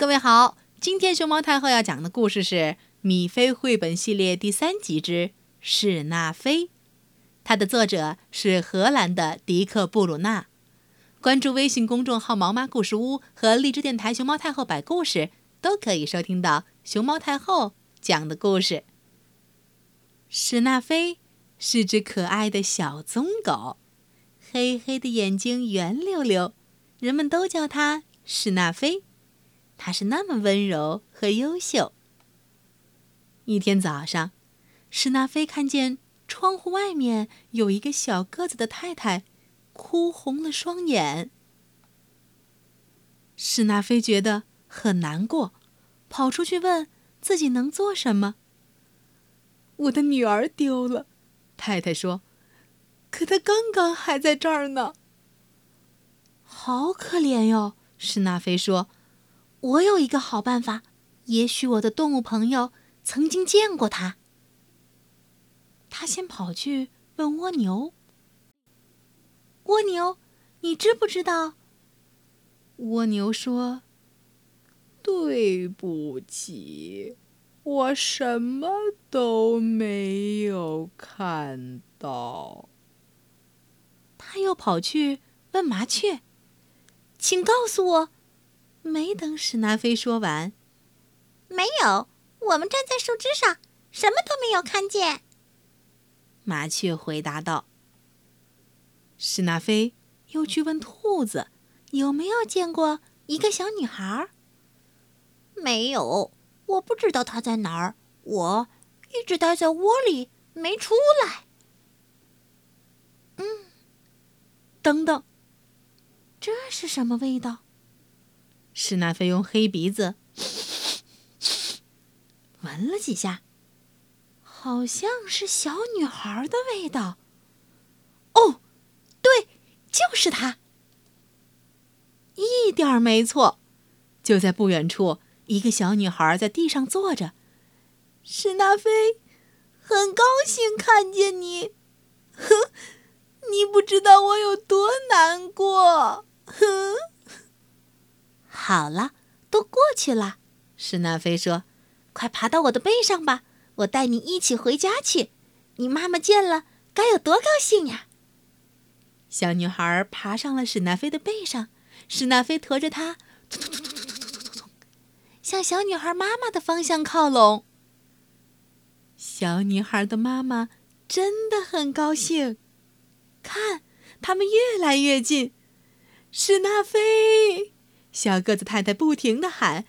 各位好，今天熊猫太后要讲的故事是《米菲绘本系列》第三集之《史纳菲》，它的作者是荷兰的迪克·布鲁纳。关注微信公众号“毛妈故事屋”和荔枝电台“熊猫太后”摆故事，都可以收听到熊猫太后讲的故事。史纳菲是只可爱的小棕狗，黑黑的眼睛圆溜溜。人们都叫它史纳菲，他是那么温柔和优秀。一天早上，史纳菲看见窗户外面有一个小个子的太太，哭红了双眼。史纳菲觉得很难过，跑出去问自己能做什么。我的女儿丢了，太太说，可她刚刚还在这儿呢。好可怜哟，史纳菲说：“我有一个好办法，也许我的动物朋友曾经见过它。”他先跑去问蜗牛：“蜗牛，你知不知道？”蜗牛说：“对不起，我什么都没有看到。”他又跑去问麻雀。请告诉我，没等史纳菲说完，没有，我们站在树枝上，什么都没有看见。麻雀回答道。史纳菲又去问兔子，有没有见过一个小女孩？没有，我不知道她在哪儿。我一直待在窝里，没出来。嗯，等等。这是什么味道？施纳菲用黑鼻子闻了几下，好像是小女孩的味道。哦，对，就是她，一点儿没错。就在不远处，一个小女孩在地上坐着。施纳菲，很高兴看见你。哼，你不知道我有多难过。好了，都过去了。史纳菲说：“快爬到我的背上吧，我带你一起回家去。你妈妈见了该有多高兴呀！”小女孩爬上了史纳菲的背上，史纳菲驮着她，突突突突突突，向小女孩妈妈的方向靠拢。小女孩的妈妈真的很高兴，看，他们越来越近。史纳菲，小个子太太不停的喊：“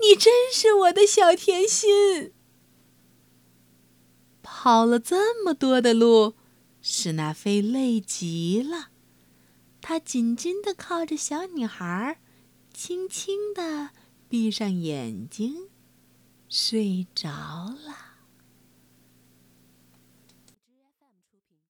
你真是我的小甜心！”跑了这么多的路，史纳菲累极了，他紧紧的靠着小女孩，轻轻的闭上眼睛，睡着了。